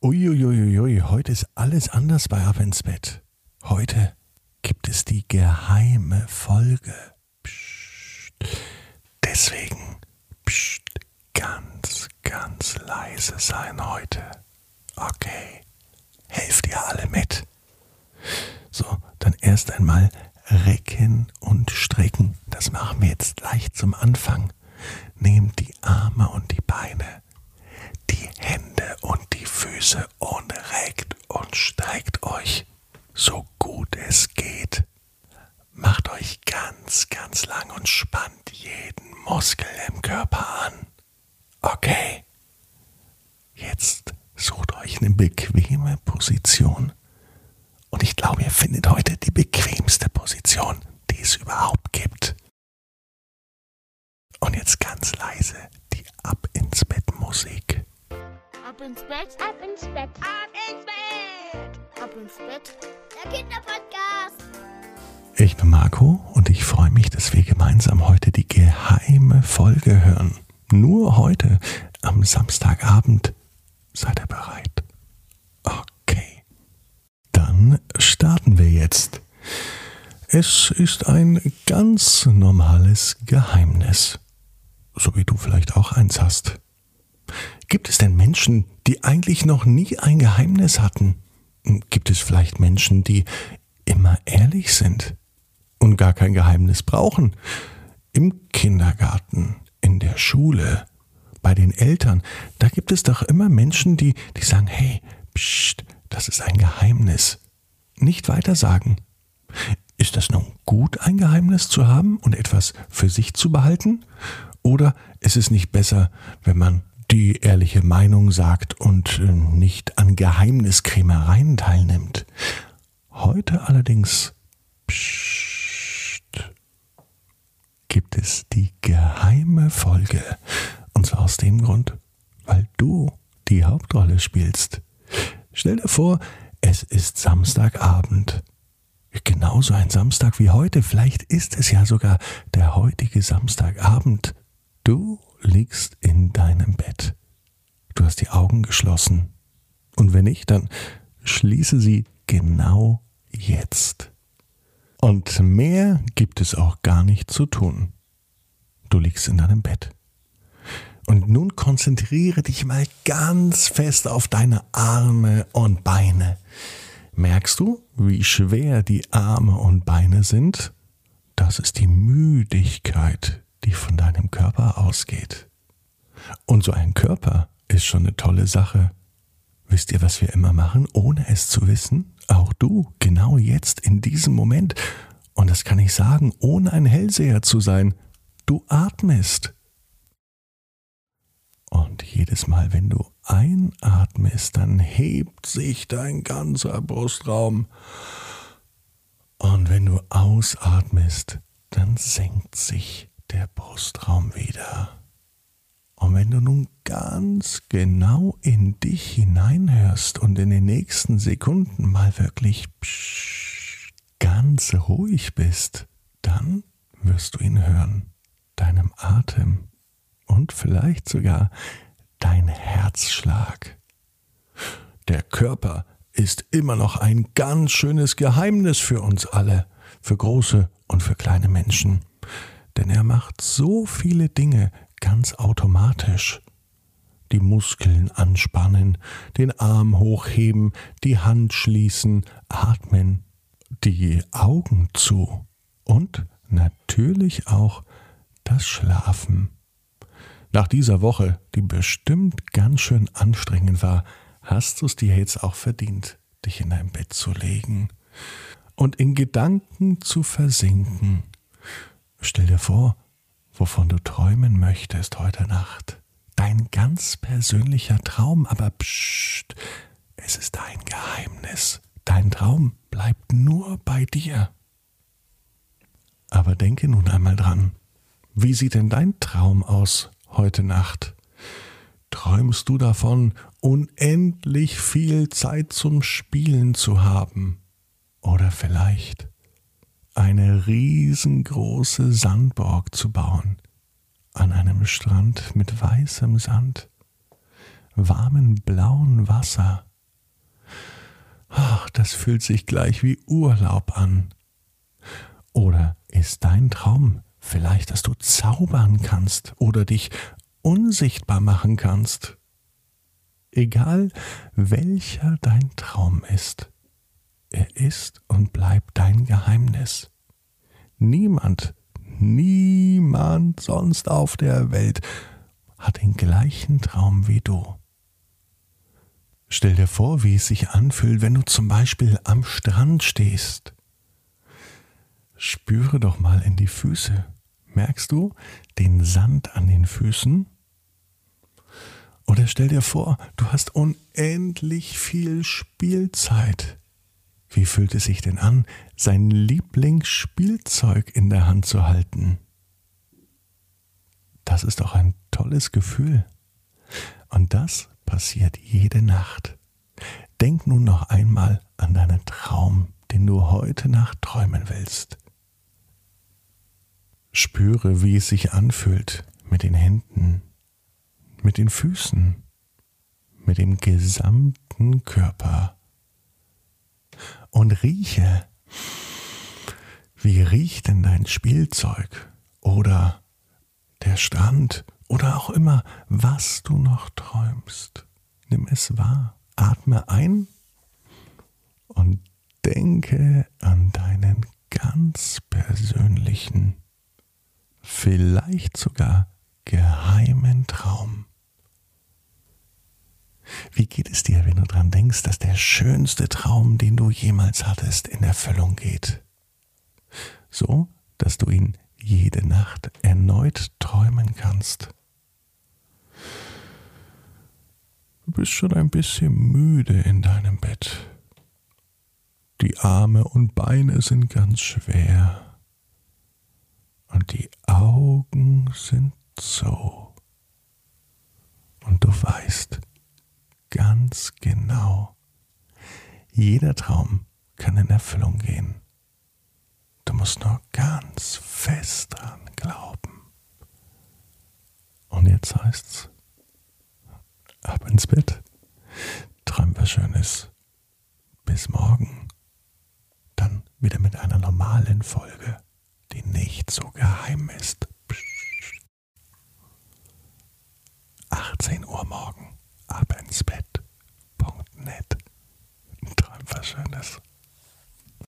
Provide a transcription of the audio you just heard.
Uiuiuiui, heute ist alles anders bei Ab ins Bett. Heute gibt es die geheime Folge. Psst. Deswegen psst, ganz, ganz leise sein heute. Okay, helft ihr alle mit. So, dann erst einmal recken und strecken. Das machen wir jetzt gleich zum Anfang. Nehmt die Arme und die Beine, die Hände Füße und reckt und streckt euch so gut es geht. Macht euch ganz, ganz lang und spannt jeden Muskel im Körper an. Okay. Jetzt sucht euch eine bequeme Position. Und ich glaube, ihr findet heute die bequemste Position, die es überhaupt gibt. Und jetzt ganz leise die Ab ins Bett Musik. Ab ins Bett, ab ins Bett, ab ins Bett, ab ins Bett. Der Kinderpodcast. Ich bin Marco und ich freue mich, dass wir gemeinsam heute die geheime Folge hören. Nur heute am Samstagabend. Seid ihr bereit? Okay. Dann starten wir jetzt. Es ist ein ganz normales Geheimnis. So wie du vielleicht auch eins hast. Gibt es denn Menschen, die eigentlich noch nie ein Geheimnis hatten? Gibt es vielleicht Menschen, die immer ehrlich sind und gar kein Geheimnis brauchen? Im Kindergarten, in der Schule, bei den Eltern, da gibt es doch immer Menschen, die, die sagen, hey, pst, das ist ein Geheimnis. Nicht weiter sagen. Ist das nun gut, ein Geheimnis zu haben und etwas für sich zu behalten? Oder ist es nicht besser, wenn man die ehrliche Meinung sagt und äh, nicht an Geheimniskrämereien teilnimmt? Heute allerdings pst, gibt es die geheime Folge. Und zwar aus dem Grund, weil du die Hauptrolle spielst. Stell dir vor, es ist Samstagabend. Genauso ein Samstag wie heute. Vielleicht ist es ja sogar der heutige Samstagabend. Du liegst in deinem Bett. Hast die Augen geschlossen. Und wenn nicht, dann schließe sie genau jetzt. Und mehr gibt es auch gar nicht zu tun. Du liegst in deinem Bett. Und nun konzentriere dich mal ganz fest auf deine Arme und Beine. Merkst du, wie schwer die Arme und Beine sind? Das ist die Müdigkeit, die von deinem Körper ausgeht. Und so ein Körper ist schon eine tolle Sache. Wisst ihr, was wir immer machen, ohne es zu wissen? Auch du, genau jetzt, in diesem Moment. Und das kann ich sagen, ohne ein Hellseher zu sein. Du atmest. Und jedes Mal, wenn du einatmest, dann hebt sich dein ganzer Brustraum. Und wenn du ausatmest, dann senkt sich der Brustraum wieder. Und wenn du nun ganz genau in dich hineinhörst und in den nächsten Sekunden mal wirklich ganz ruhig bist, dann wirst du ihn hören, deinem Atem und vielleicht sogar dein Herzschlag. Der Körper ist immer noch ein ganz schönes Geheimnis für uns alle, für große und für kleine Menschen, denn er macht so viele Dinge ganz automatisch. Die Muskeln anspannen, den Arm hochheben, die Hand schließen, atmen, die Augen zu und natürlich auch das Schlafen. Nach dieser Woche, die bestimmt ganz schön anstrengend war, hast du es dir jetzt auch verdient, dich in dein Bett zu legen und in Gedanken zu versinken. Stell dir vor, wovon du träumen möchtest heute Nacht. Dein ganz persönlicher Traum, aber psst, es ist dein Geheimnis. Dein Traum bleibt nur bei dir. Aber denke nun einmal dran, wie sieht denn dein Traum aus heute Nacht? Träumst du davon, unendlich viel Zeit zum Spielen zu haben? Oder vielleicht eine riesengroße Sandburg zu bauen, an einem Strand mit weißem Sand, warmem blauen Wasser ach, das fühlt sich gleich wie Urlaub an. Oder ist dein Traum vielleicht, dass du zaubern kannst oder dich unsichtbar machen kannst? Egal welcher dein Traum ist, er ist und bleibt dein Geheimnis. Niemand, niemand sonst auf der Welt hat den gleichen Traum wie du. Stell dir vor, wie es sich anfühlt, wenn du zum Beispiel am Strand stehst. Spüre doch mal in die Füße. Merkst du den Sand an den Füßen? Oder stell dir vor, du hast unendlich viel Spielzeit. Wie fühlt es sich denn an, sein Lieblingsspielzeug in der Hand zu halten? Das ist doch ein tolles Gefühl. Und das passiert jede Nacht. Denk nun noch einmal an deinen Traum, den du heute Nacht träumen willst. Spüre, wie es sich anfühlt mit den Händen, mit den Füßen, mit dem gesamten Körper. Und rieche, wie riecht denn dein Spielzeug oder der Strand oder auch immer, was du noch träumst. Nimm es wahr, atme ein und denke an deinen ganz persönlichen, vielleicht sogar geheimen Traum. Wie geht es dir, wenn du daran denkst, dass der schönste Traum, den du jemals hattest, in Erfüllung geht? So, dass du ihn jede Nacht erneut träumen kannst. Du bist schon ein bisschen müde in deinem Bett. Die Arme und Beine sind ganz schwer. Und die Augen sind so. Und du weißt ganz genau, jeder Traum kann in Erfüllung gehen. Du musst nur ganz fest dran glauben. Und jetzt heißt's, ab ins Bett. Träum was Schönes. Bis morgen. Dann wieder mit einer normalen Folge, die nicht so geheim ist. 18 Uhr morgen. Ins Bett. Punkt net. Träum was Schönes.